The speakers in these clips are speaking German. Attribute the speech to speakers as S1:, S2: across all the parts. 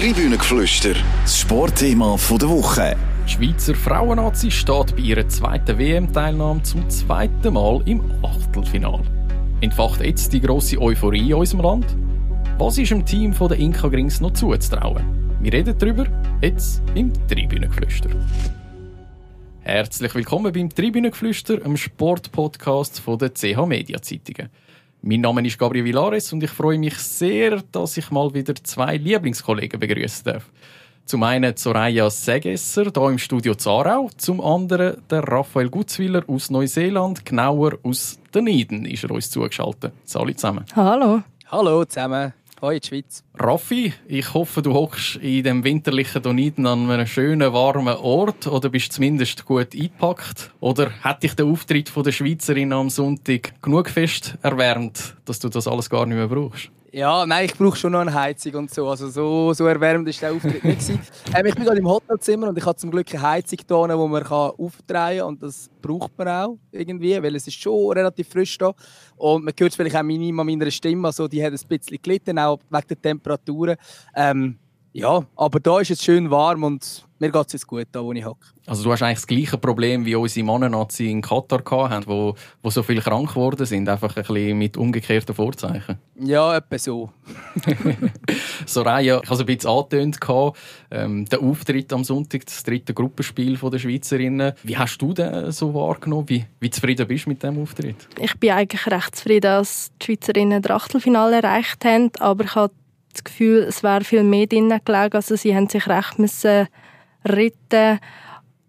S1: Tribünengeflüster, das Sportthema der Woche.
S2: Die Schweizer Frauennazi steht bei ihrer zweiten WM-Teilnahme zum zweiten Mal im Achtelfinal. Entfacht jetzt die grosse Euphorie in unserem Land? Was ist dem Team der Inka Grings noch zuzutrauen? Wir reden darüber jetzt im Tribünengeflüster. Herzlich willkommen beim Tribünengeflüster, einem Sportpodcast der CH Media Zeitungen. Mein Name ist Gabriel Villares und ich freue mich sehr, dass ich mal wieder zwei Lieblingskollegen begrüßen darf. Zum einen Soraya Segesser, hier im Studio Zarau. Zum anderen der Raphael Gutzwiller aus Neuseeland, genauer aus Dunedin, ist er uns zugeschaltet. Salut zusammen.
S3: Hallo.
S4: Hallo zusammen. In die Schweiz.
S2: Raffi, ich hoffe, du hockst in dem winterlichen Doniden an einem schönen, warmen Ort oder bist zumindest gut eingepackt. Oder hat dich der Auftritt der Schweizerin am Sonntag genug fest erwärmt, dass du das alles gar nicht mehr brauchst?
S4: Ja, nein, ich brauche schon noch eine Heizung und so. Also so, so erwärmend war der Auftritt nicht. ähm, ich bin gerade im Hotelzimmer und ich habe zum Glück eine Heizung da, die man aufdrehen kann. Und das braucht man auch irgendwie, weil es ist schon relativ frisch da. Und man hört vielleicht auch minimal meiner Stimme, also die hat ein bisschen gelitten, auch wegen der Temperaturen. Ähm, ja, aber da ist es schön warm und mir geht es jetzt gut, da wo ich hocke.
S2: Also du hast eigentlich das gleiche Problem, wie unsere Mannennazi in Katar hatten, wo, wo so viele krank geworden sind, einfach ein bisschen mit umgekehrten Vorzeichen.
S4: Ja, etwa so.
S2: Soraya, ich habe es ein bisschen angetönt, ähm, der Auftritt am Sonntag, das dritte Gruppenspiel der Schweizerinnen. Wie hast du den so wahrgenommen? Wie, wie zufrieden bist du mit dem Auftritt?
S3: Ich bin eigentlich recht zufrieden, dass die Schweizerinnen das Achtelfinale erreicht haben, aber ich habe das Gefühl, es wäre viel mehr drin gelegen. Also sie haben sich recht müssen retten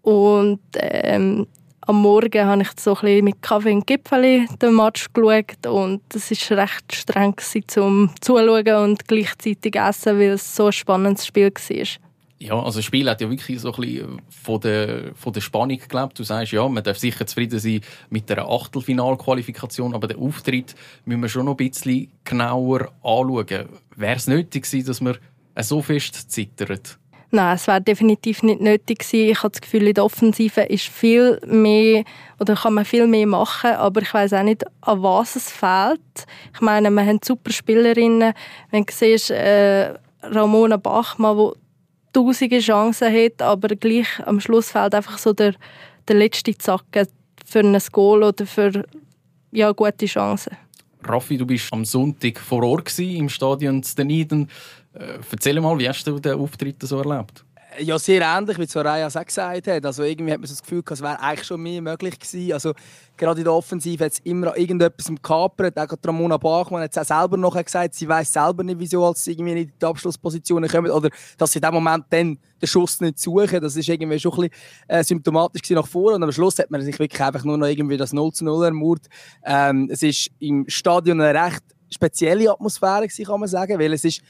S3: und ähm, am Morgen habe ich so ein bisschen mit Kaffee und Gipfeli den Match geschaut und es war recht streng zum Zuschauen und gleichzeitig essen, weil es so ein spannendes Spiel war.
S2: Ja, also das Spiel hat ja wirklich so ein bisschen von der, von der Spannung gelebt. Du sagst, ja, man darf sicher zufrieden sein mit der Achtelfinalqualifikation, aber den Auftritt müssen wir schon noch ein bisschen genauer anschauen. Wäre es nötig gewesen, dass man so fest zittert?
S3: Nein, es wäre definitiv nicht nötig gewesen. Ich habe das Gefühl, in der Offensive ist viel mehr oder kann man viel mehr machen, aber ich weiß auch nicht, an was es fehlt. Ich meine, wir haben super Spielerinnen. Wenn du siehst, äh, Ramona Bachmann, die tausende Chancen hat, aber gleich am Schluss fehlt einfach so der, der letzte Zacken für ein Goal oder für ja, gute Chancen.
S2: Raffi, du bist am Sonntag vor Ort im Stadion Dunedin. Äh, erzähl mal, wie hast du den Auftritt so erlebt?
S4: Ja, sehr ähnlich, wie Soraya auch gesagt hat. Also irgendwie hat man so das Gefühl, es wäre eigentlich schon mehr möglich gewesen. Also gerade in der Offensive hat es immer irgendetwas im Kapert. Auch Ramona Bachmann hat es auch selber noch gesagt, sie weiß selber nicht, wieso als sie irgendwie in die Abschlusspositionen kommen oder dass sie in dem Moment dann den Schuss nicht suchen. Das ist irgendwie schon ein bisschen äh, symptomatisch nach vorne. Und am Schluss hat man sich wirklich einfach nur noch irgendwie das 0 zu 0 ermord. Ähm, es ist im Stadion eine recht spezielle Atmosphäre, kann man sagen, weil es ist,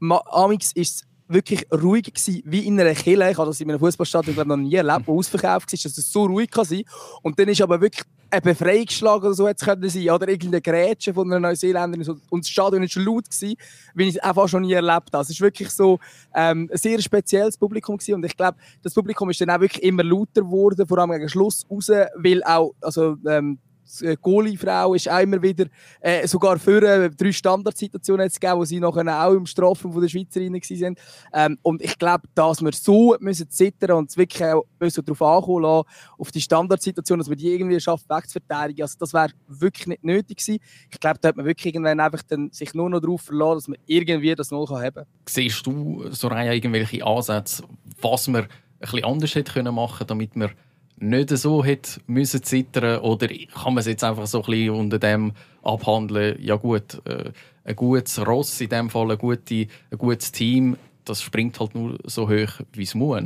S4: amix ist wirklich ruhig gewesen, wie in einer Kille. Ich habe das in einem Fußballstadion noch nie erlebt, wo ausverkauft ist, dass es so ruhig kann sein Und dann ist aber wirklich ein Befreiungsschlag oder so jetzt können sein oder irgendeine Grätsche von einer Neuseeländerin und das Stadion war schon laut gewesen, wie ich es einfach schon nie erlebt habe. Es ist wirklich so ähm, ein sehr spezielles Publikum gewesen. und ich glaube, das Publikum ist dann auch wirklich immer lauter geworden, vor allem gegen Schluss raus, weil auch also, ähm, die äh, Goalie-Frau ist auch immer wieder, äh, sogar für äh, drei Standardsituationen gegeben, wo sie nachher auch im Strafraum von der Schweizerinnen waren. Ähm, und ich glaube, dass wir so müssen zittern und wirklich auch müssen darauf ankommen lassen, auf die Standardsituation, dass wir die irgendwie schaffen, wegzuverteidigen. Also das wäre wirklich nicht nötig gewesen. Ich glaube, da hat man wirklich irgendwann einfach dann sich nur noch darauf verlassen, dass man irgendwie das Null haben kann.
S2: Siehst du, Soraya, irgendwelche Ansätze, was man ein bisschen anders hätte machen können, damit wir nicht so hätte müssen zittern oder kann man es jetzt einfach so ein bisschen unter dem abhandeln, ja gut, äh, ein gutes Ross in dem Fall, ein, gute, ein gutes Team, das springt halt nur so hoch, wie es muss.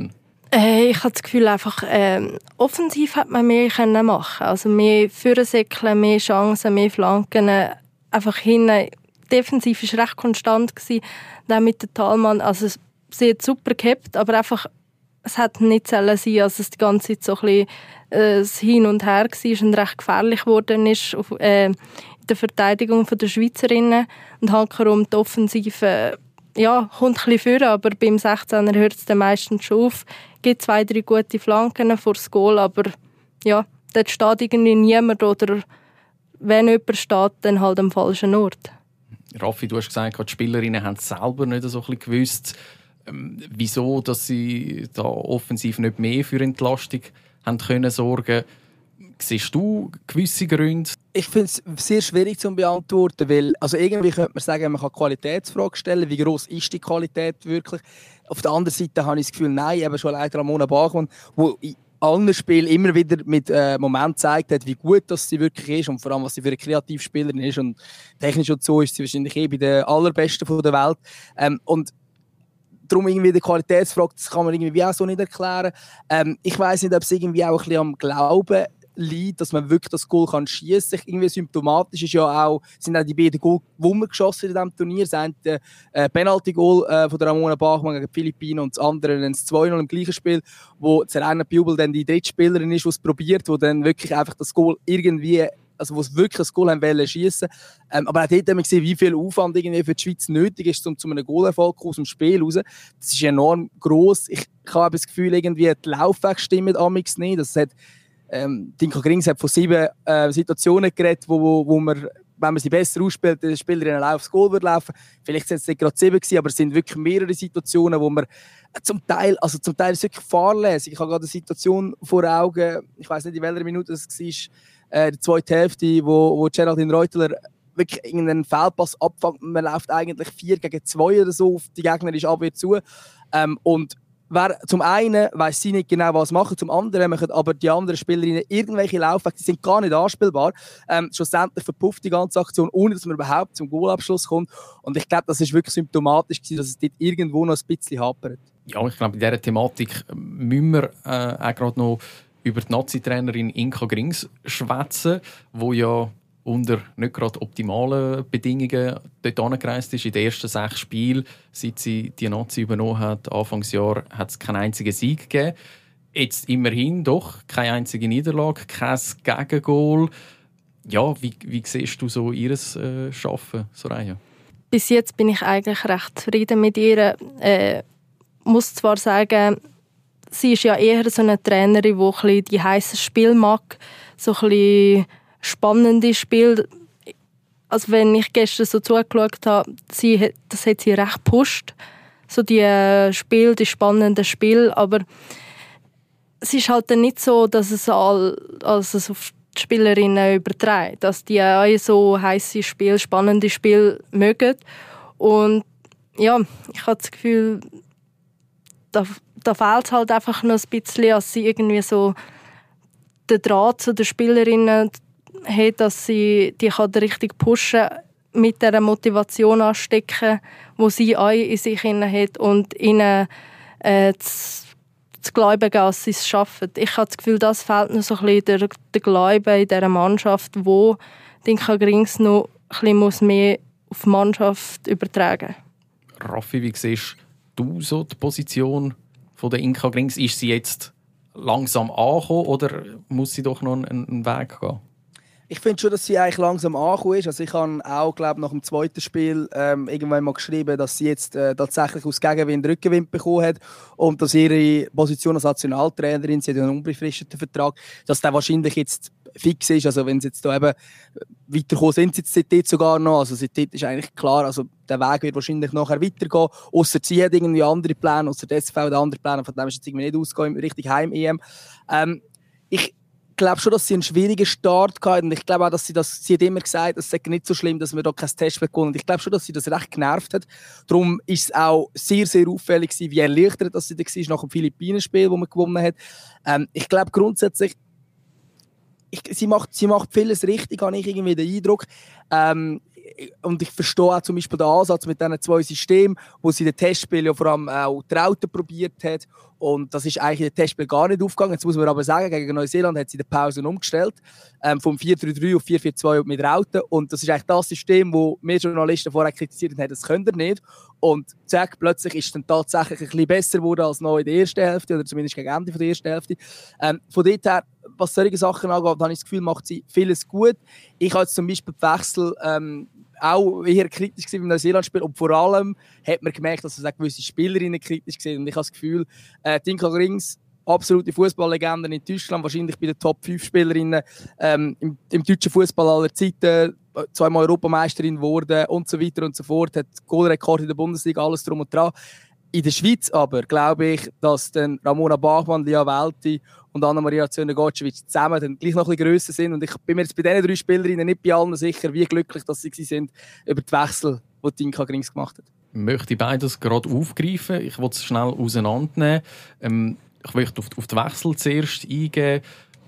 S3: Äh, ich habe das Gefühl, einfach ähm, offensiv hat man mehr können machen Also mehr Führersäckeln, mehr Chancen, mehr Flanken, einfach hinten. Defensiv war recht konstant. Gewesen. Dann mit dem Talmann, also sie hat super gehabt, aber einfach es hat nicht sollen sein, dass es die ganze Zeit so ein bisschen äh, Hin und Her war und recht gefährlich geworden ist auf, äh, in der Verteidigung der Schweizerinnen. Und hankerum die Offensive ja, kommt ein bisschen vor, aber beim 16er hört es dann meistens schon auf. Es gibt zwei, drei gute Flanken vor das Goal, aber ja, dort steht irgendwie niemand oder wenn jemand steht, dann halt am falschen Ort.
S2: Raffi, du hast gesagt, die Spielerinnen haben selber nicht so ein bisschen gewusst, wieso dass sie da offensiv nicht mehr für Entlastung haben können sorgen Siehst du gewisse Gründe?
S4: Ich finde es sehr schwierig zu beantworten, weil also irgendwie könnte man sagen, man kann Qualitätsfragen stellen, wie groß ist die Qualität wirklich. Auf der anderen Seite habe ich das Gefühl, nein, eben schon leider Ramona Bachmann, wo in allen Spielen immer wieder mit äh, Moment gezeigt hat, wie gut das sie wirklich ist und vor allem, was sie für eine Kreativspielerin ist und technisch und so ist sie wahrscheinlich eh bei den allerbesten von der Welt. Ähm, und darum irgendwie die Qualitätsfrage, das kann man irgendwie auch so nicht erklären. Ähm, ich weiß nicht, ob es irgendwie auch ein bisschen am Glauben liegt, dass man wirklich das Goal kann schießen. Irgendwie symptomatisch ist ja auch, sind auch die beiden Goal, die wir geschossen in diesem Turnier, sind äh, Penalty-Goal äh, von der Ramona Bachmann gegen die Philippinen und das andere dann das 2-0 im gleichen Spiel, wo Serena Bubel dann die dritte Spielerin ist, die es probiert, wo dann wirklich einfach das Goal irgendwie also wo es wirklich ein Goal wollen schießen. Ähm, aber auch dort haben wir gesehen, wie viel Aufwand irgendwie für die Schweiz nötig ist, um zu einem Goalerfolg aus dem Spiel raus. Das ist enorm groß. Ich, ich habe das Gefühl, irgendwie die Laufweg stimmt amix nicht. Das hat ähm, Dinko Grings hat von sieben äh, Situationen geredet, wo, wo, wo man, wenn man sie besser ausspielt, der Spielerin allein aufs Goal wird laufen. Vielleicht sind es nicht gerade sieben gewesen, aber es sind wirklich mehrere Situationen, wo man äh, zum Teil, also zum Teil ist wirklich fahrlässig. Ich habe gerade eine Situation vor Augen, ich weiß nicht, in welcher Minute es war, äh, die zweite Hälfte, wo, wo Geraldine Reutler wirklich irgendeinen Fehlpass abfängt. Man läuft eigentlich 4 gegen 2 oder so auf die gegnerische Abwehr zu. Ähm, und wer, zum einen weiß sie nicht genau, was machen, zum anderen machen aber die anderen Spielerinnen irgendwelche Laufwege, die sind gar nicht anspielbar. Ähm, schlussendlich verpufft die ganze Aktion, ohne dass man überhaupt zum Goalabschluss kommt. Und ich glaube, das ist wirklich symptomatisch, gewesen, dass es dort irgendwo noch ein bisschen hapert.
S2: Ja, ich glaube, in dieser Thematik müssen wir äh, auch gerade noch über die Nazi-Trainerin Inka Grings schwätzen, wo ja unter nicht gerade optimalen Bedingungen dort angereist ist. In den ersten sechs Spielen, seit sie die Nazi übernommen hat, Anfangsjahr, hat es keinen einzigen Sieg gegeben. Jetzt immerhin doch keine einzige Niederlage, kein Gegengol. Ja, wie, wie siehst du so ihr äh, Arbeiten, Soraya?
S3: Bis jetzt bin ich eigentlich recht zufrieden mit ihr. Äh, muss zwar sagen, sie ist ja eher so eine Trainerin, die die heiße Spiel mag, so ein bisschen spannende Spiel. Also wenn ich gestern so zugeschaut habe, sie, das hat sie recht gepusht. So die äh, Spiel, die spannenden Spiel, aber es ist halt dann nicht so, dass es, all, also es auf die Spielerinnen überträgt, dass die auch so heiße Spiel, spannende Spiel mögen. Und ja, ich habe das Gefühl, da, da fehlt es halt einfach noch ein bisschen, dass sie irgendwie so den Draht zu den Spielerinnen hat, dass sie die kann richtig pushen mit der Motivation anstecken, wo sie auch in sich hat und ihnen äh, zu, zu glauben, dass sie es schaffen. Ich habe das Gefühl, das fehlt noch so ein bisschen der, der Glaube in dieser Mannschaft, wo Dinka Grings noch ein bisschen mehr auf die Mannschaft übertragen
S2: Raffi, wie siehst du so die Position von der Inka Grings? Ist sie jetzt langsam angekommen oder muss sie doch noch einen, einen Weg gehen?
S4: ich finde schon, dass sie eigentlich langsam angekommen ist. Also ich habe auch, glaube nach dem zweiten Spiel ähm, irgendwann mal geschrieben, dass sie jetzt äh, tatsächlich aus Gegenwind Rückenwind bekommen hat und dass ihre Position als Nationaltrainerin, sie hat einen unbefristeten Vertrag, dass der wahrscheinlich jetzt fix ist. Also wenn sie jetzt da eben weiterkommen, sind sie jetzt seitdem sogar noch. Also seitdem ist eigentlich klar, also der Weg wird wahrscheinlich nachher weitergehen. Außer sie hat irgendwie andere Pläne, außer der SV hat andere Pläne, von dem ist jetzt irgendwie nicht ausgegangen, richtig Heim-EM. Ähm, ich glaube schon, dass sie einen schwierigen Start hatten. Und ich glaube auch, dass sie das, sie hat immer gesagt, es sei nicht so schlimm, dass wir da kein Test bekommen. Und ich glaube schon, dass sie das recht genervt hat. Darum ist es auch sehr, sehr auffällig gewesen, wie erleichtert dass sie da war nach dem Philippinen-Spiel, das man gewonnen hat. Ähm, ich glaube grundsätzlich, ich, sie, macht, sie macht vieles richtig, habe ich irgendwie den Eindruck. Ähm, und ich verstehe auch zum Beispiel den Ansatz mit diesen zwei Systemen, wo sie den Testspielen ja vor allem auch Trauten probiert hat. Und das ist eigentlich in den Testspielen gar nicht aufgegangen. Jetzt muss man aber sagen, gegen Neuseeland hat sie die Pause umgestellt. Ähm, vom 4-3-3 auf 4-4-2 mit Rauten. Und das ist eigentlich das System, wo wir Journalisten vorher kritisiert haben, das könnt ihr nicht. Und zack, plötzlich ist es dann tatsächlich ein bisschen besser geworden als noch in der ersten Hälfte oder zumindest gegen Ende der ersten Hälfte. Ähm, von dort her, was solche Sachen angeht, habe ich das Gefühl, macht sie vieles gut. Ich habe zum Beispiel den Wechsel ähm, auch eher kritisch beim Neuseeland-Spiel und vor allem hat man gemerkt, dass es auch gewisse Spielerinnen kritisch waren und ich habe das Gefühl, äh, Dinka Rings absolute Fußballlegenden in Deutschland, wahrscheinlich bei den Top 5 Spielerinnen ähm, im, im, deutschen Fußball aller Zeiten, zweimal Europameisterin geworden und so weiter und so fort, hat Goalrekord in der Bundesliga, alles drum und dran In der Schweiz aber glaube ich, dass dann Ramona Bachmann, Lia Welti und Anna-Maria Zöne-Gotschewitsch zusammen dann gleich noch ein bisschen grösser sind. Und ich bin mir jetzt bei diesen drei Spielerinnen nicht bei allen sicher, wie glücklich dass sie sind über die Wechsel, die Tinka Grings gemacht hat.
S2: Ich möchte beides gerade aufgreifen. Ich will es schnell auseinandernehmen. Ähm, ich möchte auf, auf die Wechsel zuerst eingehen.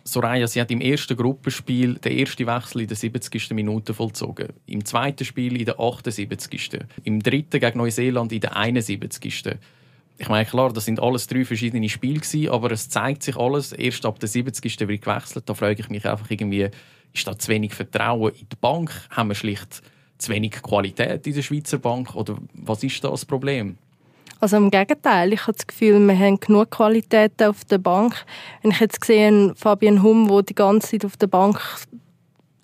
S2: Soraya, sie hat im ersten Gruppenspiel den ersten Wechsel in der 70. Minute vollzogen. Im zweiten Spiel in der 78. Im dritten gegen Neuseeland in der 71 ich meine, klar, das sind alles drei verschiedene Spiele gewesen, aber es zeigt sich alles erst ab der 70. wird gewechselt. Da frage ich mich einfach irgendwie, ist da zu wenig Vertrauen in die Bank? Haben wir schlicht zu wenig Qualität in der Schweizer Bank? Oder was ist da das Problem?
S3: Also im Gegenteil, ich habe das Gefühl, wir haben genug Qualität auf der Bank. Wenn ich jetzt sehe, Fabian Hum, der die ganze Zeit auf der Bank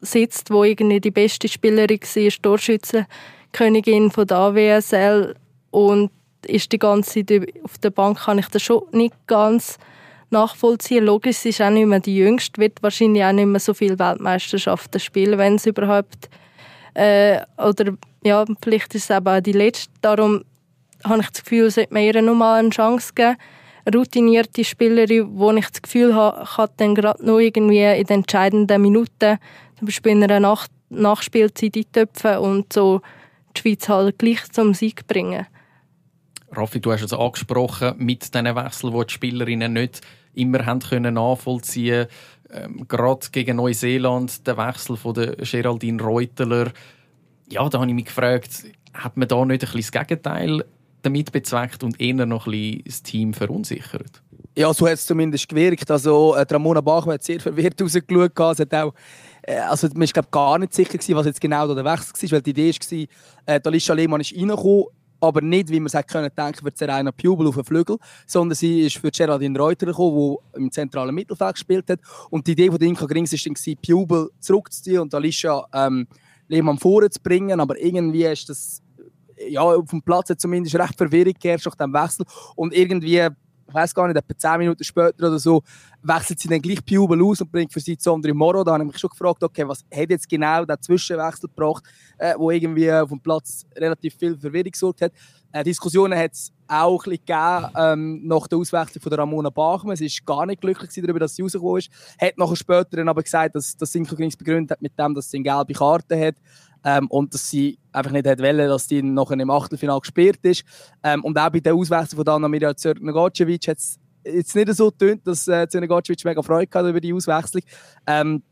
S3: sitzt, wo irgendwie die beste Spielerin war, Torschützenkönigin von der AWSL und ist die ganze Zeit auf der Bank, kann ich das schon nicht ganz nachvollziehen. Logisch, sie ist auch nicht mehr die Jüngste, wird wahrscheinlich auch nicht mehr so viele Weltmeisterschaften spielen, wenn es überhaupt äh, oder ja, vielleicht ist es eben auch die letzte. Darum habe ich das Gefühl, sollte man ihr nochmal eine Chance geben. Eine routinierte Spielerin, wo ich das Gefühl habe, kann dann gerade noch irgendwie in den entscheidenden Minuten, zum Beispiel in einer Nach Nachspielzeit eintöpfen und so die Schweiz halt gleich zum Sieg bringen.
S2: Raffi, du hast es angesprochen, mit diesen Wechseln, die die Spielerinnen nicht immer haben können nachvollziehen ähm, Gerade gegen Neuseeland, der Wechsel von der Geraldine Reuteler. Ja, da habe ich mich gefragt, hat man da nicht ein bisschen das Gegenteil damit bezweckt und eher noch ein bisschen das Team verunsichert?
S4: Ja, so hat es zumindest gewirkt. Also, äh, Ramona Bachmann hat sehr verwirrt rausgeschaut. Sie hat auch äh, also man war gar nicht sicher, was jetzt genau der Wechsel war, weil die Idee war, äh, Alicia Lehmann ist reingekommen, aber nicht, wie man es hätte denken für Serena Pubel auf den Flügel, sondern sie ist für Geraldine Reuter gekommen, die im zentralen Mittelfeld gespielt hat. Und die Idee von Inka Grings war Pubel zurückzuziehen und Alicia ähm, Lehmann vorzubringen, aber irgendwie ist das ja, auf dem Platz hat zumindest recht Verwirrung geherrscht nach dem Wechsel und irgendwie ich weiß gar nicht, etwa 10 Minuten später oder so, wechselt sie dann gleich Pubel aus und bringt für sie Sondre Moro. Da habe ich mich schon gefragt, okay, was hat jetzt genau der Zwischenwechsel gebracht, äh, wo irgendwie auf dem Platz relativ viel Verwirrung gesorgt hat. Äh, Diskussionen hat es auch ein bisschen gegeben, ähm, nach der Auswechslung von der Ramona Bachmann. Sie war gar nicht glücklich darüber, dass sie rausgekommen ist. Hat nachher später dann aber gesagt, dass das Sinko begründet hat mit dem, dass sie eine gelbe Karte hat. Ähm, und dass sie einfach nicht wollte, dass die nachher im Achtelfinale gespielt ist. Ähm, und auch bei der Auswechslung von Anna Mirja Zernogocevic hat es nicht so getönt, dass äh, Zernogocevic mega Freude hatte über die Auswechslung. Ähm,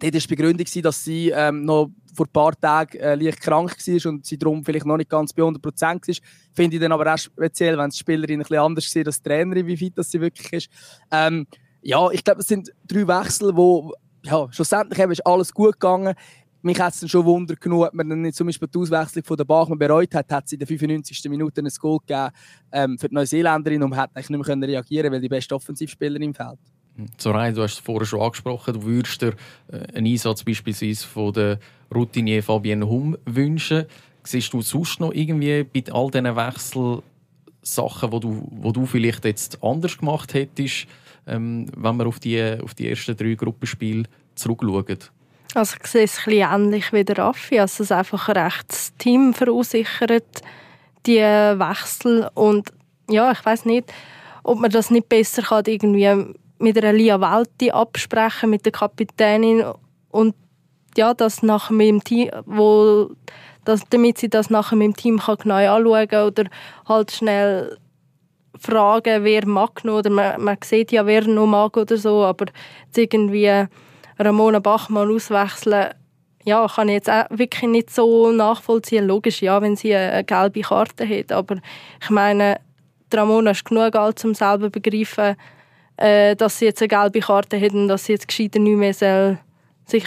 S4: dort war die Begründung, dass sie ähm, noch vor ein paar Tagen äh, leicht krank war und sie darum vielleicht noch nicht ganz bei 100% war. Finde ich dann aber auch speziell, wenn die Spielerin ein bisschen anders ist als die Trainerin, wie fit sie wirklich ist. Ähm, ja, ich glaube, es sind drei Wechsel, wo ja, schlussendlich ist alles gut gegangen mich hat es schon Wunder genug, ob man dann nicht zum Beispiel die Auswechslung von der Bachmann bereut hat, hat sie in der 95. Minute ein Goal gegeben ähm, für die Neuseeländerin und hat nicht mehr reagieren weil die beste Offensivspielerin im Feld.
S2: Soraya, du hast es vorher schon angesprochen, du würdest dir äh, einen Einsatz beispielsweise von der Routinier Fabienne Hum wünschen. Siehst du sonst noch irgendwie bei all diesen Wechseln Sachen, die du, wo du vielleicht jetzt anders gemacht hättest, ähm, wenn wir auf die, auf die ersten drei Gruppenspiele zurückschauen?
S3: Also ich sehe es ein bisschen ähnlich wie der Raffi. Also es einfach ein rechtes Team verunsichert, die Wechsel. Und ja, ich weiß nicht, ob man das nicht besser kann, irgendwie mit einer Lia Walti absprechen, mit der Kapitänin und ja, das nach meinem Team, wo, das, damit sie das nachher mit dem Team kann genau anschauen oder halt schnell fragen, wer mag noch, oder man, man sieht ja, wer noch mag oder so, aber irgendwie Ramona Bachmann auswechseln, ja, kann ich jetzt auch wirklich nicht so nachvollziehen. Logisch, ja, wenn sie eine gelbe Karte hat, aber ich meine, Ramona ist genug alt, um selber zu begreifen, äh, dass sie jetzt eine gelbe Karte hat und dass sie jetzt gescheiter nicht mehr soll, sich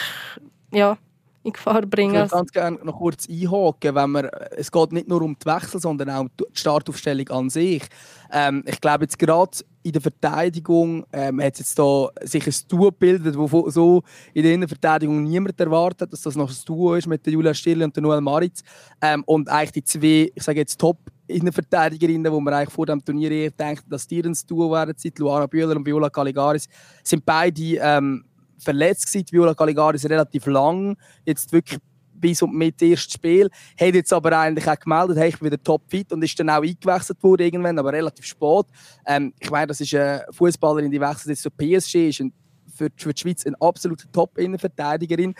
S3: ja, in Gefahr bringen. Ich
S4: würde ganz gerne noch kurz einhaken, wenn man, es geht nicht nur um die Wechsel, sondern auch um die Startaufstellung an sich. Ähm, ich glaube jetzt gerade in der Verteidigung ähm, hat jetzt da sich ein Duo gebildet, wo so in der Innenverteidigung niemand erwartet, dass das noch ein Duo ist mit der Julia Stille und der Noel Maritz. Ähm, und eigentlich die zwei, ich sage jetzt Top Innenverteidigerinnen, wo man eigentlich vor dem Turnier eher denkt, dass die ein Duo werden, Luana Bühler und Viola Caligaris, sind beide ähm, verletzt gewesen. Viola Caligaris relativ lang, jetzt wirklich bis und mit erstes Spiel. Hat jetzt aber eigentlich auch gemeldet, hey, ich bin wieder topfit und ist dann auch eingewechselt worden irgendwann, aber relativ spät. Ähm, ich meine, das ist eine Fußballerin, die wechselt jetzt zur PSG, ist ein, für, für die Schweiz eine absolute Top-Innenverteidigerin.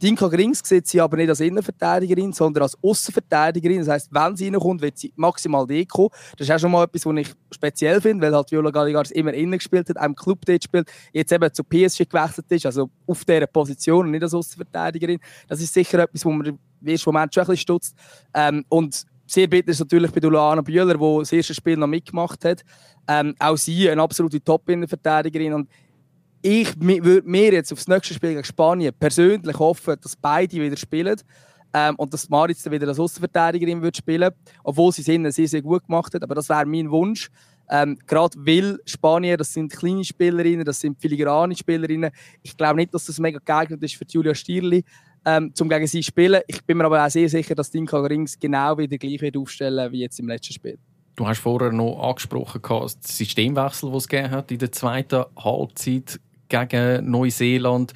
S4: Dinka Grings sieht sie aber nicht als Innenverteidigerin, sondern als Außenverteidigerin. Das heisst, wenn sie reinkommt, wird sie maximal deko. Das ist auch schon mal etwas, was ich speziell finde, weil halt Viola Galligaris immer innen gespielt hat, im Club dort spielt, jetzt eben zu PSG gewechselt ist, also auf dieser Position und nicht als Außenverteidigerin. Das ist sicher etwas, wo man im ersten Moment schon ein bisschen stutzt. Ähm, und sehr bitter ist natürlich bei Luana Bühler, die das erste Spiel noch mitgemacht hat. Ähm, auch sie eine absolute Top-Innenverteidigerin. Ich würde mir jetzt auf das nächste Spiel gegen Spanien persönlich hoffen, dass beide wieder spielen. Ähm, und dass Maritz dann wieder als Außenverteidigerin wird spielen obwohl sie es innen sehr, sehr gut gemacht hat. Aber das wäre mein Wunsch. Ähm, Gerade weil Spanien, das sind kleine Spielerinnen, das sind filigrane Spielerinnen. Ich glaube nicht, dass das mega geeignet ist für Julia Stierli, ähm, zum gegen sie zu spielen. Ich bin mir aber auch sehr sicher, dass Dinka Rings genau wieder gleich wird aufstellen wie jetzt im letzten Spiel.
S2: Du hast vorher noch angesprochen, den Systemwechsel, den es gegeben hat in der zweiten Halbzeit gegen Neuseeland,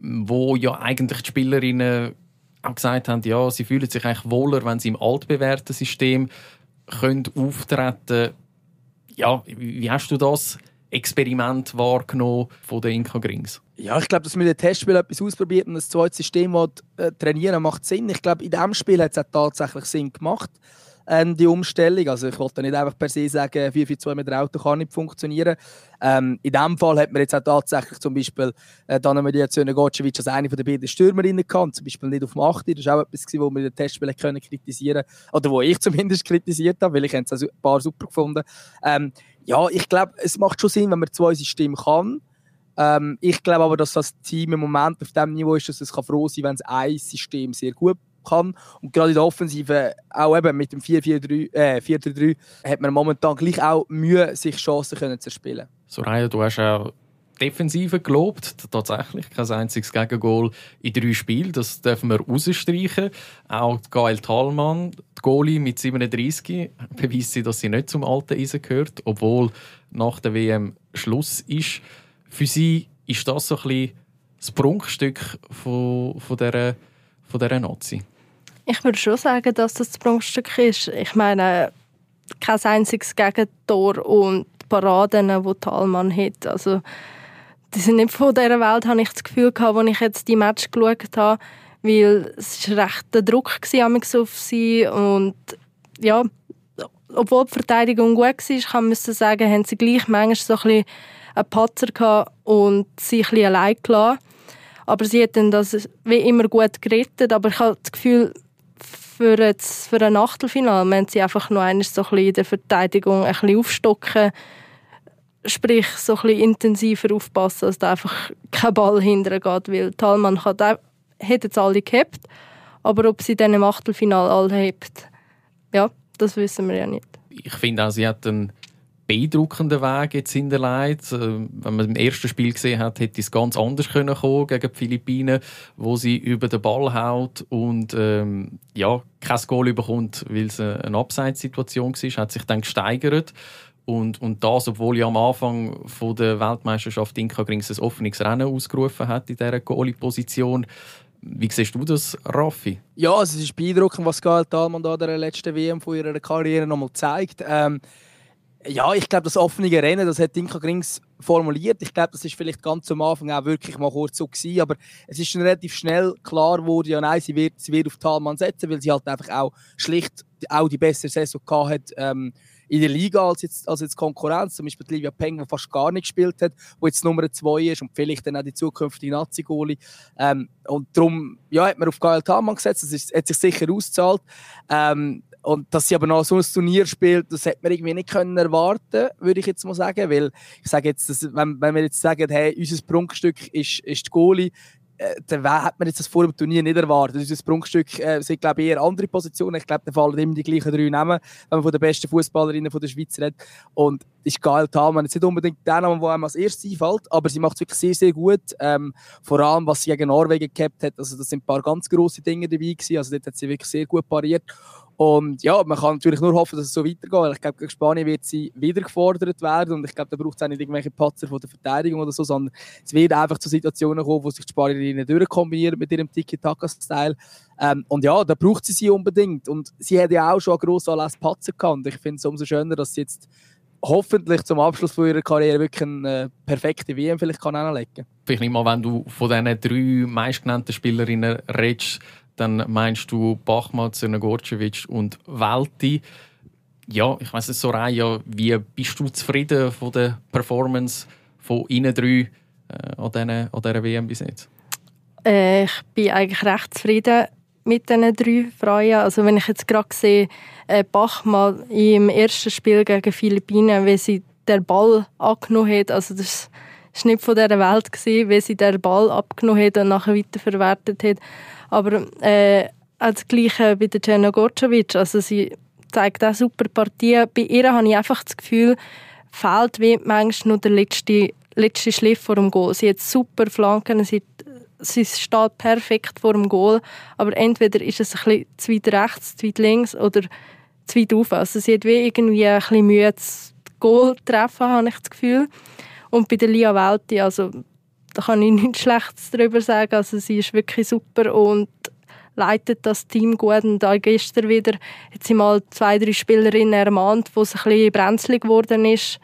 S2: wo ja eigentlich die Spielerinnen auch gesagt haben, ja, sie fühlen sich eigentlich wohler, wenn sie im altbewährten System können auftreten Ja, wie hast du das Experiment wahrgenommen von den Inka Grings?
S4: Ja, ich glaube, dass man in den Testspiel etwas ausprobiert und das zweite System äh, trainieren macht Sinn. Ich glaube, in diesem Spiel hat es auch tatsächlich Sinn gemacht ähm, die Umstellung. Also ich wollte nicht einfach per se sagen, 4-4-2 mit der Auto kann nicht funktionieren. Ähm, in diesem Fall hat man jetzt auch tatsächlich zum Beispiel äh, Dana Mediazione Gocevic als eine der beiden Stürmerinnen gehabt, zum Beispiel nicht auf dem 8. Das war auch etwas, was wir in den Testspielen können kritisieren oder wo ich zumindest kritisiert habe, weil ich es ein paar super gefunden ähm, Ja, ich glaube, es macht schon Sinn, wenn man zwei Systeme kann. Ähm, ich glaube aber, dass das Team im Moment auf dem Niveau ist, dass es froh sein kann, wenn es ein System sehr gut kann. Und gerade in der Offensive, auch eben mit dem 4-4-3, äh, hat man momentan gleich auch Mühe, sich Chancen können zu spielen.
S2: Soraya, du hast auch Defensive gelobt, tatsächlich. Kein einziges Gegengol in drei Spielen, das dürfen wir rausstreichen. Auch Gael Thalmann, die Goalie mit 37, beweist sie, dass sie nicht zum alten Eisen gehört, obwohl nach der WM Schluss ist. Für sie ist das so ein bisschen das Prunkstück von, von, dieser, von dieser Nazi.
S3: Ich würde schon sagen, dass das das Prunkstück ist. Ich meine, kein einziges Gegentor und Paraden, die Talmann hat. Also, die sind nicht von dieser Welt, habe ich das Gefühl gehabt, als ich jetzt die Match geschaut habe, weil es war recht der Druck auf sie und ja, obwohl die Verteidigung gut war, kann man sagen, haben sie gleich manchmal so ein bisschen einen Patzer gehabt und sie ein bisschen allein gelassen. Aber sie hätten das wie immer gut gerettet, aber ich habe das Gefühl, für, jetzt, für ein Achtelfinale müssen sie einfach noch einmal so ein in der Verteidigung ein bisschen aufstocken. Sprich, so ein bisschen intensiver aufpassen, dass da einfach kein Ball hinterher geht. Weil Talmann hat, hat jetzt alle gehabt, aber ob sie dann im Achtelfinale alle hebt, ja, das wissen wir ja nicht.
S2: Ich finde auch, sie hat einen beeindruckenden Weg jetzt hinterlegt. Äh, wenn man im ersten Spiel gesehen hat, hätte es ganz anders können kommen gegen die Philippinen, wo sie über den Ball haut und ähm, ja kein Goal bekommt, weil es eine Abseitssituation war, hat sich dann gesteigert. Und, und das, obwohl ja am Anfang von der Weltmeisterschaft Inka Grings ein offenes Rennen ausgerufen hat in dieser Goalie-Position. Wie siehst du das, Raffi?
S4: Ja, es ist beeindruckend, was Gael Thalmann da der letzten WM von ihrer Karriere nochmal zeigt. Ähm, ja, ich glaube, das offene Rennen, das hat Dinka Grings formuliert. Ich glaube, das ist vielleicht ganz am Anfang auch wirklich mal kurz so gewesen, aber es ist schon relativ schnell klar geworden, ja nein, sie wird, sie wird auf Talmann setzen, weil sie halt einfach auch schlicht auch die bessere Saison gehabt hat ähm, in der Liga als jetzt, als jetzt Konkurrenz. Zum Beispiel Livia Peng, die fast gar nicht gespielt hat, wo jetzt Nummer zwei ist und vielleicht dann auch die zukünftige Nazi-Goli. Ähm, und darum ja, hat man auf Gael Talmann gesetzt, das ist, hat sich sicher ausgezahlt. Ähm, und dass sie aber noch so ein Turnier spielt, das hätte man irgendwie nicht können erwarten, würde ich jetzt mal sagen. Weil ich sage jetzt, dass, wenn, wenn wir jetzt sagen, hey, unser Prunkstück ist, ist die Goalie, äh, dann hat man jetzt das vor dem Turnier nicht erwartet. Unser Prunkstück äh, sind, glaube ich, eher andere Positionen. Ich glaube, da fallen immer die gleichen drei Namen, wenn man von den besten Fußballerinnen der Schweiz redet. Und ist geil, Talmann ist nicht unbedingt der Name, der einem als erstes einfällt, aber sie macht es wirklich sehr, sehr gut. Ähm, vor allem, was sie gegen Norwegen gehabt hat, also das sind ein paar ganz grosse Dinge dabei gewesen. Also dort hat sie wirklich sehr gut pariert. Und ja, man kann natürlich nur hoffen, dass es so weitergeht. Ich glaube, gegen Spanien wird sie wieder gefordert werden und ich glaube, da braucht es auch nicht irgendwelche Patzer von der Verteidigung oder so, sondern es wird einfach zu Situationen kommen, wo sich die Spanierinnen durchkombinieren mit ihrem Tiki-Taka-Style. Ähm, und ja, da braucht sie sie unbedingt. Und sie hat ja auch schon einen grossen Anlass Patzer gehabt. Und ich finde es umso schöner, dass sie jetzt hoffentlich zum Abschluss von ihrer Karriere wirklich eine perfekte WM vielleicht kann anlegen.
S2: Vielleicht nicht mal, wenn du von diesen drei meistgenannten Spielerinnen redest, dann meinst du Bachmann, Zernogorcevic und Welti. Ja, ich weiß nicht, Soraya, wie bist du zufrieden von der Performance von ihnen drei äh, an, diesen, an dieser WM bis jetzt?
S3: Äh, ich bin eigentlich recht zufrieden mit diesen drei Frauen. Also wenn ich jetzt gerade sehe, äh, Bachmann im ersten Spiel gegen Philippinen, wie sie den Ball angenommen hat, also das war nicht von dieser Welt, gewesen, wie sie den Ball abgenommen hat und nachher weiterverwertet hat. Aber äh, das Gleiche bei der Jena Gorcevic. Also sie zeigt auch super Partie. Bei ihr habe ich einfach das Gefühl, fehlt wie manchmal nur der letzte, letzte Schliff vor dem Goal. Sie hat super Flanken, sie, sie steht perfekt vor dem Goal, aber entweder ist es ein bisschen zu weit rechts, zu weit links oder zu weit auf. Also sie hat wie irgendwie ein bisschen Mühe, das Goal zu treffen, habe ich das Gefühl. Und bei der Lia Welti, also da kann ich nichts Schlechtes darüber sagen. Also sie ist wirklich super und leitet das Team gut. Und auch gestern wieder hat sie mal zwei, drei Spielerinnen ermahnt, wo es ein bisschen brenzlig geworden ist.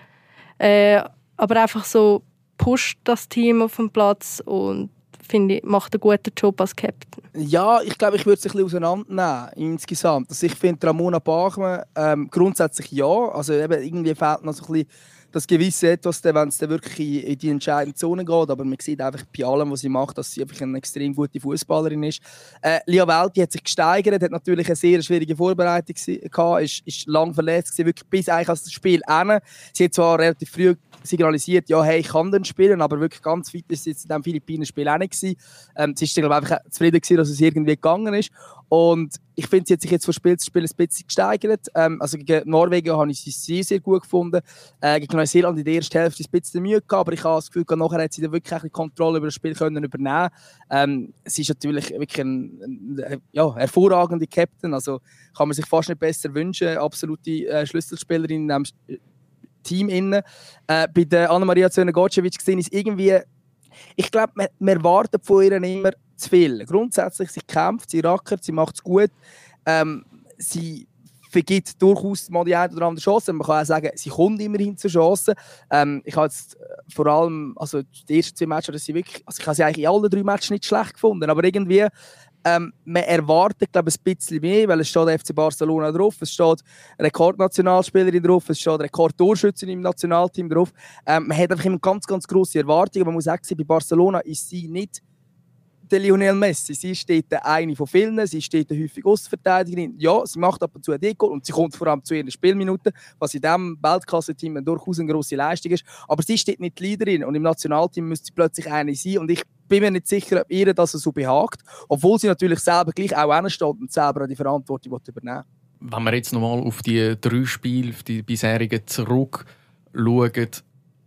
S3: Äh, aber einfach so pusht das Team auf dem Platz und finde ich, macht einen guten Job als Captain.
S4: Ja, ich glaube, ich würde es ein bisschen auseinandernehmen insgesamt. Also ich finde Ramona Bachmann ähm, grundsätzlich ja. Also eben, irgendwie fehlt noch so ein bisschen das gewisse Etwas, wenn es wirklich in die entscheidende Zone geht. Aber man sieht einfach bei allem, was sie macht, dass sie einfach eine extrem gute Fußballerin ist. Äh, Lia Welti hat sich gesteigert, hat natürlich eine sehr schwierige Vorbereitung gehabt, ist, ist lang verletzt gewesen, wirklich bis eigentlich das Spiel Ende. Sie hat zwar relativ früh signalisiert, ja, hey, ich kann dann spielen, aber wirklich ganz weit ist sie in diesem Philippinen-Spiel auch nicht gewesen. Ähm, sie glaube einfach zufrieden gewesen, dass es irgendwie gegangen ist. Und ich finde, sie hat sich jetzt von Spiel zu Spiel ein bisschen gesteigert. Ähm, also gegen Norwegen habe ich sie sehr, sehr gut gefunden. Äh, gegen Neuseeland in der ersten Hälfte ein bisschen Mühe gehabt, aber ich habe das Gefühl, nachher hat sie dann wirklich ein Kontrolle über das Spiel können übernehmen ähm, Sie ist natürlich wirklich ein, ein ja, hervorragender Captain, also kann man sich fast nicht besser wünschen. Absolute äh, Schlüsselspielerin in diesem Team. Innen. Äh, bei der Anna-Maria Zöne-Gotschewitsch gesehen ist irgendwie ich glaube, man, man erwartet von ihr immer zu viel. Grundsätzlich, sie kämpft, sie rackert, sie macht es gut. Ähm, sie vergibt durchaus mal die eine oder andere Chance. Man kann auch sagen, sie kommt immerhin zur Chance. Ähm, ich habe jetzt äh, vor allem, also die ersten zwei Matches, dass sie wirklich, also ich habe sie eigentlich in allen drei Matches nicht schlecht gefunden, aber irgendwie ähm, man erwartet, glaube ich, ein bisschen mehr, weil es steht FC Barcelona drauf, es steht Rekordnationalspielerin drauf, es steht Rekordtorschützin im Nationalteam drauf. Ähm, man hat einfach immer ganz, ganz grosse Erwartungen. Man muss sagen, bei Barcelona ist sie nicht der Lionel Messi. Sie steht eine von vielen, sie steht häufig Ostverteidigerin. Ja, sie macht ab und zu ein Deko und sie kommt vor allem zu ihren Spielminuten, was in diesem Weltklasse-Team durchaus eine grosse Leistung ist. Aber sie steht nicht Leaderin und im Nationalteam müsste sie plötzlich eine sein und ich bin mir nicht sicher, ob ihr das so behagt, obwohl sie natürlich selber gleich auch steht und selber die Verantwortung übernehmen
S2: Wenn wir jetzt nochmal auf die drei Spiele, auf die bisherigen zurückschauen,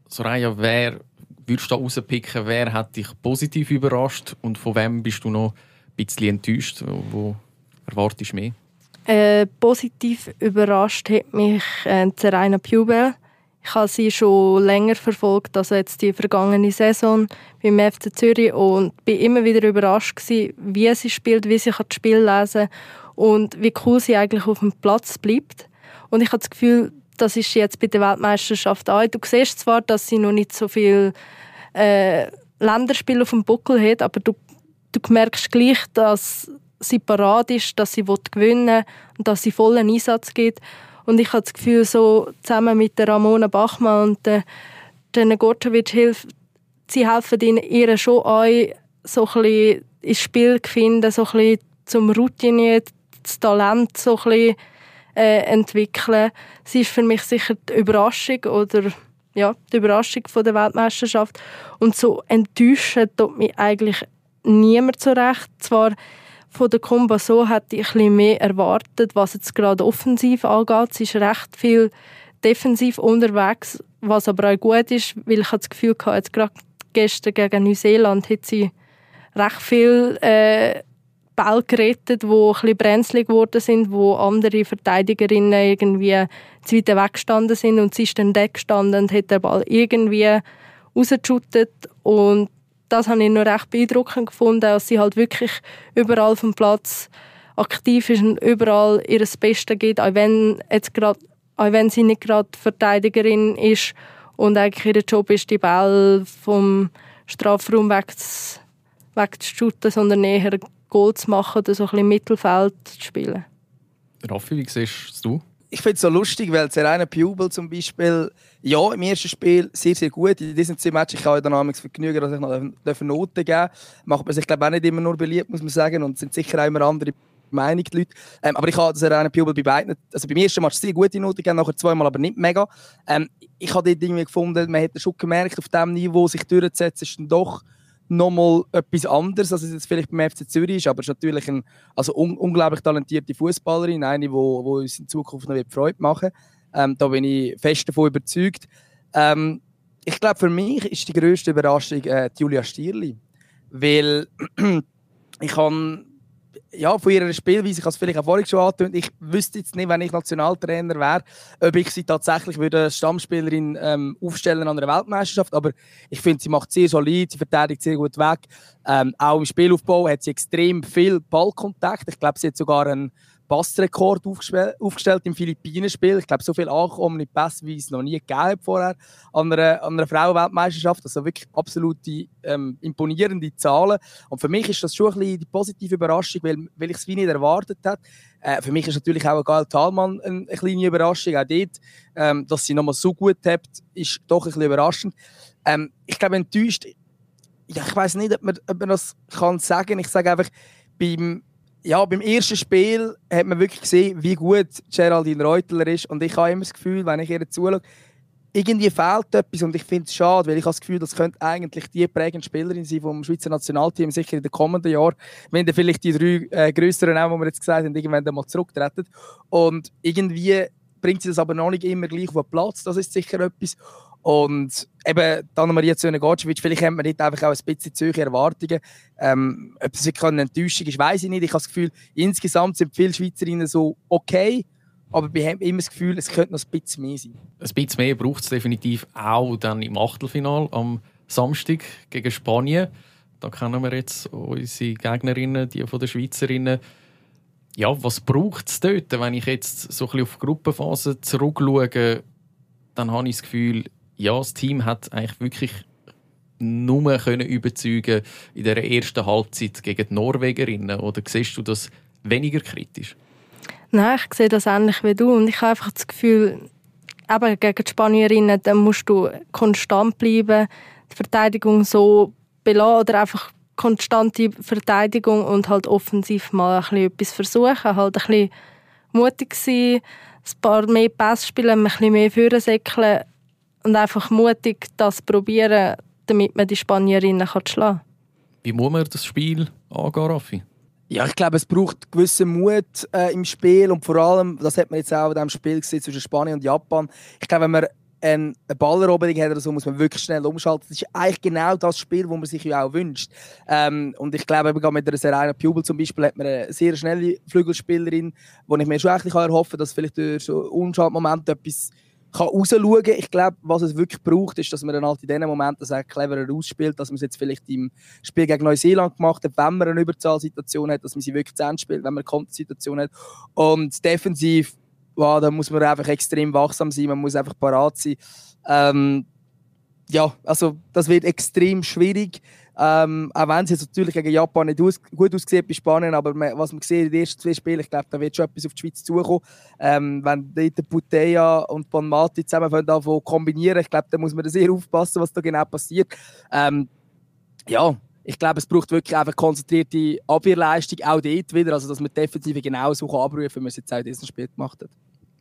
S2: Soraya, wer würdest du rauspicken, wer hat dich positiv überrascht und von wem bist du noch ein bisschen enttäuscht? Wo, wo erwartest du mehr?
S3: Äh, positiv überrascht hat mich äh, Zeraina Pubel. Ich habe sie schon länger verfolgt, also jetzt die vergangene Saison beim FC Zürich und bin immer wieder überrascht gewesen, wie sie spielt, wie sie das Spiel lesen kann und wie cool sie eigentlich auf dem Platz bleibt. Und ich habe das Gefühl, das ist jetzt bei der Weltmeisterschaft auch. Du siehst zwar, dass sie noch nicht so viel äh, Länderspiel auf dem Buckel hat, aber du, du merkst gleich, dass sie parat ist, dass sie gewinnen will und dass sie vollen Einsatz gibt. Und ich habe das Gefühl, so zusammen mit der Ramona Bachmann und der Gortovic hilft, sie helfen ihnen ihr schon auch, so ein bisschen ins Spiel zu finden, so ein bisschen zum Routinier, das Talent so ein bisschen äh, entwickeln. Sie ist für mich sicher die Überraschung oder ja, die Überraschung von der Weltmeisterschaft. Und so enttäuschen tut mich eigentlich niemand so recht. Zwar von der Kumba so hätte ich ein mehr erwartet, was jetzt gerade offensiv angeht. Sie ist recht viel defensiv unterwegs, was aber auch gut ist, weil ich das Gefühl hatte, jetzt gerade gestern gegen Neuseeland hat sie recht viel äh, Ball gerettet, die ein bisschen brenzlig geworden sind, wo andere Verteidigerinnen irgendwie zu weit weggestanden sind und sie ist dann da gestanden und hat den Ball irgendwie rausgeschüttet und das habe ich noch recht beeindruckend gefunden, dass sie halt wirklich überall vom Platz aktiv ist und überall ihr Bestes gibt, auch wenn, jetzt grad, auch wenn sie nicht gerade Verteidigerin ist und eigentlich ihr Job ist, die Ball vom Strafraum wegzuschütten, sondern eher Goal zu machen oder so ein bisschen Mittelfeld zu spielen.
S2: Raffi, wie siehst du
S4: ich finde es so lustig, weil Serena Pubel zum Beispiel, ja, im ersten Spiel sehr, sehr gut. In diesen zwei Matches kann ich dann vergnügen, dass ich noch Noten geben darf. Macht man sich, glaube ich, auch nicht immer nur beliebt, muss man sagen. Und es sind sicher auch immer andere Meinung, die Leute. Ähm, aber ich habe Serena Pubel bei beiden, also beim ersten Match sehr gute Noten gegeben, nachher zweimal aber nicht mega. Ähm, ich habe dort irgendwie gefunden, man hat schon gemerkt, auf diesem Niveau sich durchzusetzen, ist dann doch nochmal etwas anderes, als es jetzt vielleicht beim FC Zürich ist, aber es ist natürlich eine also un unglaublich talentierte Fußballerin, eine, die wo, wo uns in Zukunft noch Freude machen. Ähm, da bin ich fest davon überzeugt. Ähm, ich glaube, für mich ist die grösste Überraschung äh, Julia Stierli, weil ich habe ja, von ihrer Spielweise, ich habe es vielleicht auch vorhin schon angetönt, ich wüsste jetzt nicht, wenn ich Nationaltrainer wäre, ob ich sie tatsächlich würde Stammspielerin ähm, aufstellen an einer Weltmeisterschaft, aber ich finde, sie macht sehr solid, sie verteidigt sehr gut weg. Ähm, auch im Spielaufbau hat sie extrem viel Ballkontakt. Ich glaube, sie hat sogar einen Passrekord aufgestellt im Philippinenspiel. Ich glaube, so viel angekommene Pässe, wie es noch nie gegeben vorher an einer, an einer Frauenweltmeisterschaft. Also wirklich absolute ähm, imponierende Zahlen. Und für mich ist das schon ein bisschen die positive Überraschung, weil, weil ich es wie nicht erwartet habe. Äh, für mich ist natürlich auch Gail Thalmann eine, eine kleine Überraschung. Auch dort, ähm, dass sie nochmal so gut hat, ist doch ein bisschen überraschend. Ähm, ich glaube, enttäuscht, ja, ich weiß nicht, ob man, ob man das kann sagen kann. Ich sage einfach, beim ja, beim ersten Spiel hat man wirklich gesehen, wie gut Geraldine Reutler ist. Und ich habe immer das Gefühl, wenn ich ihr zuschaue, irgendwie fehlt etwas und ich finde es schade, weil ich habe das Gefühl, das könnte eigentlich die prägende Spielerin sein vom Schweizer Nationalteam, sicher in den kommenden Jahren, wenn dann vielleicht die drei äh, größeren die wir jetzt gesagt haben, irgendwann mal zurücktreten. Und irgendwie bringt sie das aber noch nicht immer gleich auf den Platz, das ist sicher etwas. Und eben, Anna-Maria Zöne-Gatschewitsch, vielleicht haben wir nicht einfach auch ein bisschen zu Erwartungen. Ähm, ob es wirklich eine Enttäuschung ist, weiß ich nicht. Ich habe das Gefühl, insgesamt sind viele Schweizerinnen so okay, aber wir haben immer das Gefühl, es könnte noch ein bisschen mehr sein.
S2: Ein bisschen mehr braucht es definitiv auch dann im Achtelfinal am Samstag gegen Spanien. Da kennen wir jetzt unsere Gegnerinnen, die von den Schweizerinnen. Ja, was braucht es dort? Wenn ich jetzt so ein bisschen auf die Gruppenphase zurückschaue, dann habe ich das Gefühl, ja, das Team hat eigentlich wirklich nur können überzeugen in der ersten Halbzeit gegen die Norwegerinnen. Oder siehst du das weniger kritisch?
S3: Nein, ich sehe das ähnlich wie du. Und ich habe einfach das Gefühl, eben gegen die Spanierinnen dann musst du konstant bleiben, die Verteidigung so belassen oder einfach konstante Verteidigung und halt offensiv mal ein bisschen etwas versuchen, halt ein bisschen mutig sein, ein paar mehr Pässe spielen, ein bisschen mehr führen säckeln und einfach mutig das probieren, damit man die Spanierinnen kann schlagen kann.
S2: Wie muss man das Spiel angehen, Raffi?
S4: Ja, ich glaube, es braucht gewissen Mut äh, im Spiel und vor allem, das hat man jetzt auch in diesem Spiel gesehen zwischen Spanien und Japan. Ich glaube, wenn man eine Balleroberung hat oder so, muss man wirklich schnell umschalten. Das ist eigentlich genau das Spiel, das man sich ja auch wünscht. Ähm, und ich glaube, eben mit der Serena Pubel zum Beispiel hat man eine sehr schnelle Flügelspielerin, wo ich mir schon eigentlich erhoffen kann, dass vielleicht durch so Unschaltmomente etwas kann rausschauen kann. Ich glaube, was es wirklich braucht, ist, dass man dann halt in diesen Momenten sehr cleverer ausspielt, dass man es jetzt vielleicht im Spiel gegen Neuseeland gemacht hat, wenn man eine Überzahlsituation hat, dass man sie wirklich zu Ende spielt, wenn man eine Kontersituation hat. Und defensiv, wow, da muss man einfach extrem wachsam sein, man muss einfach parat sein. Ähm, ja, also das wird extrem schwierig. Ähm, auch wenn es jetzt natürlich gegen Japan nicht aus, gut aussieht bei Spanien, aber man, was man sieht in den ersten zwei Spielen, ich glaube, da wird schon etwas auf die Schweiz zukommen. Ähm, wenn dort Puteya und Bonmati zusammen anfangen kombinieren, ich glaube, da muss man sehr aufpassen, was da genau passiert. Ähm, ja, ich glaube, es braucht wirklich einfach konzentrierte Abwehrleistung, auch dort wieder, also dass man die Defensive genauso abrufen kann, wie man es jetzt auch in diesem Spiel gemacht hat.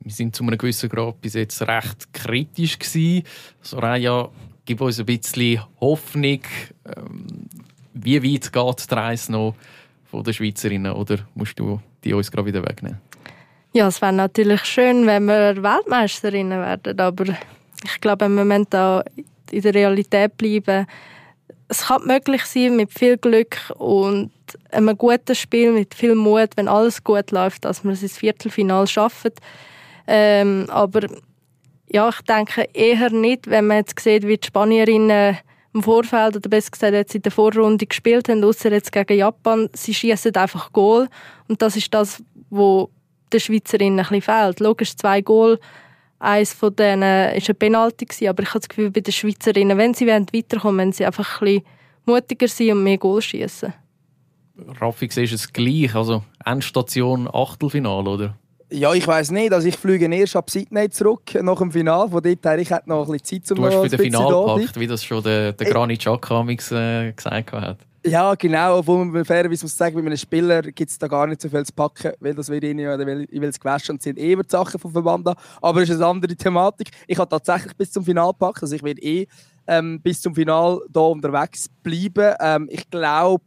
S2: Wir sind zu einem gewissen Grad bis jetzt recht kritisch gewesen. Soraya gib uns ein bisschen Hoffnung. Ähm, wie weit geht die Reise noch von den Schweizerinnen oder musst du die uns gerade wieder wegnehmen?
S3: Ja, es wäre natürlich schön, wenn wir Weltmeisterinnen werden, aber ich glaube, wir müssen da in der Realität bleiben. es kann möglich sein mit viel Glück und einem guten Spiel, mit viel Mut, wenn alles gut läuft, dass wir es ins Viertelfinale schaffen. Ähm, aber ja, ich denke eher nicht, wenn man jetzt sieht, wie die Spanierinnen im Vorfeld oder besser gesagt jetzt in der Vorrunde gespielt haben, außer jetzt gegen Japan, sie schießen einfach Goal und das ist das, wo den Schweizerinnen ein bisschen fehlt. Logisch zwei Goal, eins von denen war ein Penalty, aber ich habe das Gefühl, bei den Schweizerinnen, wenn sie weiterkommen wollen, sie einfach ein bisschen mutiger sein und mehr Goal schießen.
S2: Raffi, siehst du es gleich? Also Endstation Achtelfinale, oder?
S4: Ja, ich weiß nicht. Also ich fliege erst ab Sydney zurück nach dem Finale. Von dort her, ich hätte noch ein bisschen Zeit, um
S2: Du hast für den Final gepackt, wie das schon der, der Granit Xhaka äh, gesagt hat.
S4: Ja, genau. Obwohl man fairerweise muss sagen, bei einem Spieler gibt es da gar nicht so viel zu packen, weil das wird ihnen oder weil es gewaschen und sind eh die Sachen vom Verband an. Aber es ist eine andere Thematik. Ich habe tatsächlich bis zum Final gepackt. Also ich werde eh ähm, bis zum Final hier unterwegs bleiben. Ähm, ich glaube,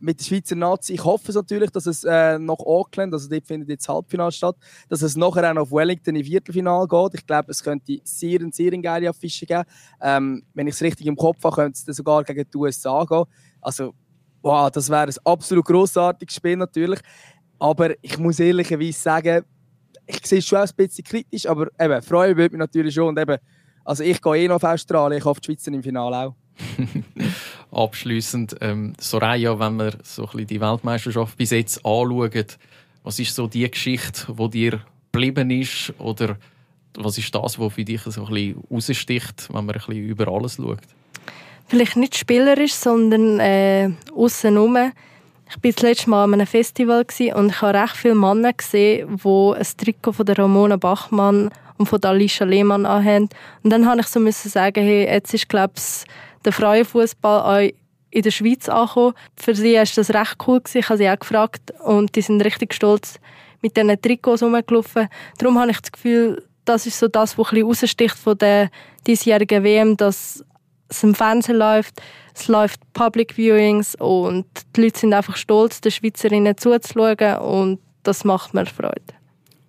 S4: mit der Schweizer Nazi. Ich hoffe es natürlich, dass es äh, nach Auckland, also dort findet jetzt das Halbfinale statt, dass es nachher auch noch auf Wellington im Viertelfinale geht. Ich glaube, es könnte sehr, sehr geile Affische geben. Ähm, wenn ich es richtig im Kopf habe, könnte es sogar gegen die USA gehen. Also, wow, das wäre ein absolut grossartiges Spiel natürlich. Aber ich muss ehrlicherweise sagen, ich sehe es schon ein bisschen kritisch, aber eben, freuen würde mich natürlich schon. Und eben, also ich gehe eh noch auf Australien, ich hoffe die Schweizer im Finale auch.
S2: Abschließend, ähm, Soraya, wenn wir so ein die Weltmeisterschaft bis jetzt anschauen, was ist so die Geschichte, die dir geblieben ist? Oder was ist das, was für dich so ein bisschen raussticht, wenn man ein bisschen über alles schaut?
S3: Vielleicht nicht spielerisch, sondern äh, außenrum. Ich war das letzte Mal an einem Festival und ich habe recht viele Männer gesehen, die ein Trikot von der Ramona Bachmann und von Alicia Lehmann anhaben. Und dann musste ich so sagen, hey, jetzt ist, glaube ich, der Frauenfußball auch in der Schweiz angekommen. Für sie war das recht cool. Ich habe sie auch gefragt und die sind richtig stolz mit diesen Trikots rumgelaufen. Darum habe ich das Gefühl, das ist so das, was ein bisschen von der diesjährigen WM, dass es im Fernsehen läuft, es läuft Public Viewings und die Leute sind einfach stolz, den Schweizerinnen zuzuschauen und das macht mir Freude.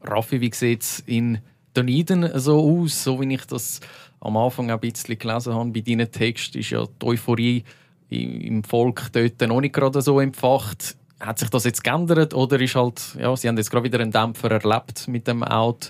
S2: Raffi, wie sieht es in Dunedin so aus, so wie ich das am Anfang ein bisschen gelesen habe, bei deinen Texten ist ja die Euphorie im Volk dort noch nicht gerade so empfacht. Hat sich das jetzt geändert oder ist halt, ja, sie haben jetzt gerade wieder einen Dämpfer erlebt mit dem Out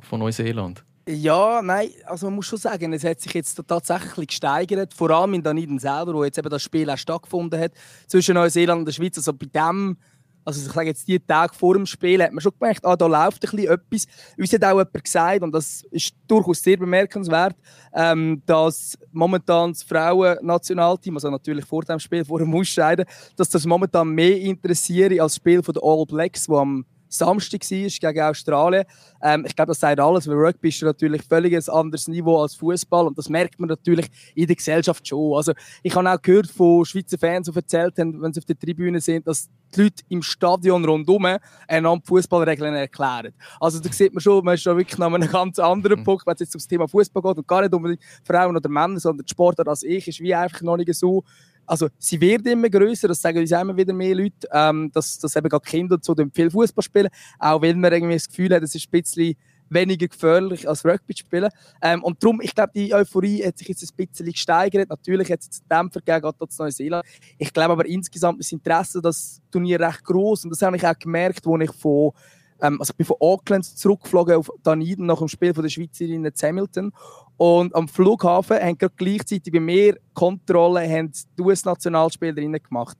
S2: von Neuseeland?
S4: Ja, nein, also man muss schon sagen, es hat sich jetzt tatsächlich gesteigert, vor allem in Dunedin selber, wo jetzt eben das Spiel auch stattgefunden hat zwischen Neuseeland und der Schweiz. Also bei dem also ich sage jetzt, die Tage vor dem Spiel hat man schon gemerkt, ah, da läuft ein bisschen etwas. Uns hat auch jemand gesagt, und das ist durchaus sehr bemerkenswert, ähm, dass momentan das Frauen-Nationalteam, also natürlich vor dem Spiel, vor dem Ausscheiden, dass das momentan mehr interessiert als das Spiel der All Blacks, wo am Samstag war gegen Australien. Ähm, ich glaube, das sagt alles, weil Rugby ist natürlich völlig ein anderes Niveau als Fußball und das merkt man natürlich in der Gesellschaft schon. Also ich habe auch gehört von Schweizer Fans, die erzählt haben, wenn sie auf der Tribüne sind, dass die Leute im Stadion rundherum einander Fußballregeln erklären. Also da sieht man schon, man ist schon wirklich noch einem ganz anderen mhm. Punkt, wenn es jetzt ums Thema Fußball geht und gar nicht unbedingt Frauen oder Männer, sondern die Sportler als ich ist wie einfach noch nicht so also sie wird immer größer, das sagen uns immer wieder mehr Leute, ähm, dass, dass eben gerade Kinder so viel Fußball spielen, auch wenn man irgendwie das Gefühl hat, es ist ein bisschen weniger gefährlich als Rugby zu spielen. Ähm, und darum, ich glaube, die Euphorie hat sich jetzt ein bisschen gesteigert. Natürlich hat es jetzt Dämpfer gegeben, gerade zu Neuseeland. Ich glaube aber insgesamt das Interesse das Turnier recht groß und das habe ich auch gemerkt, als ich von ähm, also ich bin von Auckland zurückgeflogen auf Dunedin nach dem Spiel von der Schweizerinnen Hamilton und am Flughafen haben gerade gleichzeitig bei mir Kontrollen die US-Nationalspielerinnen gemacht.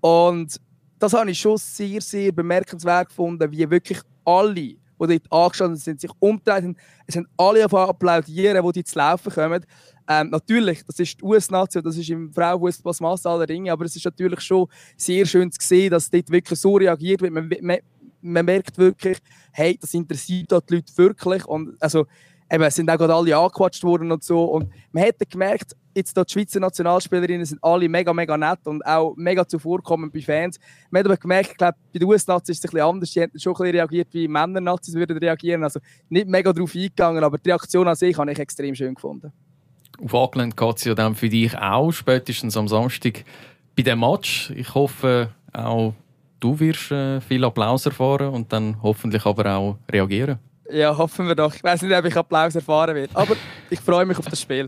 S4: Und das habe ich schon sehr, sehr bemerkenswert gefunden, wie wirklich alle, die dort angestanden sind, sich umdrehen. Es sind alle auf applaudieren, die dort zu laufen kommen. Ähm, natürlich, das ist die US-Nation, das ist im Frauenfußball das Mass aller Ringe, aber es ist natürlich schon sehr schön zu sehen, dass dort wirklich so reagiert wird. Man, man, man merkt wirklich, hey, das interessiert die Leute wirklich. Und also, eben, sind auch gerade alle angequatscht worden und so. Und man hätte gemerkt, jetzt die Schweizer Nationalspielerinnen sind alle mega, mega nett und auch mega zuvorkommend bei Fans. Man hat aber gemerkt, ich glaube, bei den US-Nazis ist es ein bisschen anders. Die haben schon ein bisschen reagiert, wie Männer-Nazis würden reagieren. Also nicht mega darauf eingegangen, aber die Reaktion an sich habe ich extrem schön gefunden.
S2: Auf Auckland geht es ja dann für dich auch, spätestens am Samstag bei dem Match. Ich hoffe auch, du wirst äh, viel Applaus erfahren und dann hoffentlich aber auch reagieren.
S4: Ja, hoffen wir doch. Ich weiß nicht, ob ich Applaus erfahren werde. Aber Ich freue mich auf das Spiel.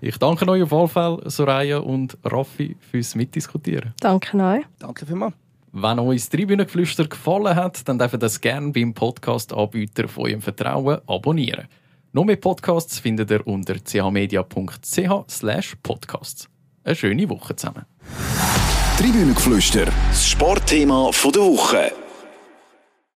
S2: Ich danke euch auf jeden Fall, Soraya und Raffi, fürs Mitdiskutieren.
S3: Danke euch.
S4: Danke vielmals.
S2: Wenn euch das Tribünengeflüster gefallen hat, dann dürft ihr das gerne beim Podcast-Anbieter von eurem Vertrauen abonnieren. Noch mehr Podcasts findet ihr unter chmedia.ch podcasts. Eine schöne Woche zusammen.
S1: Tribünengeflüster, das Sportthema der Woche.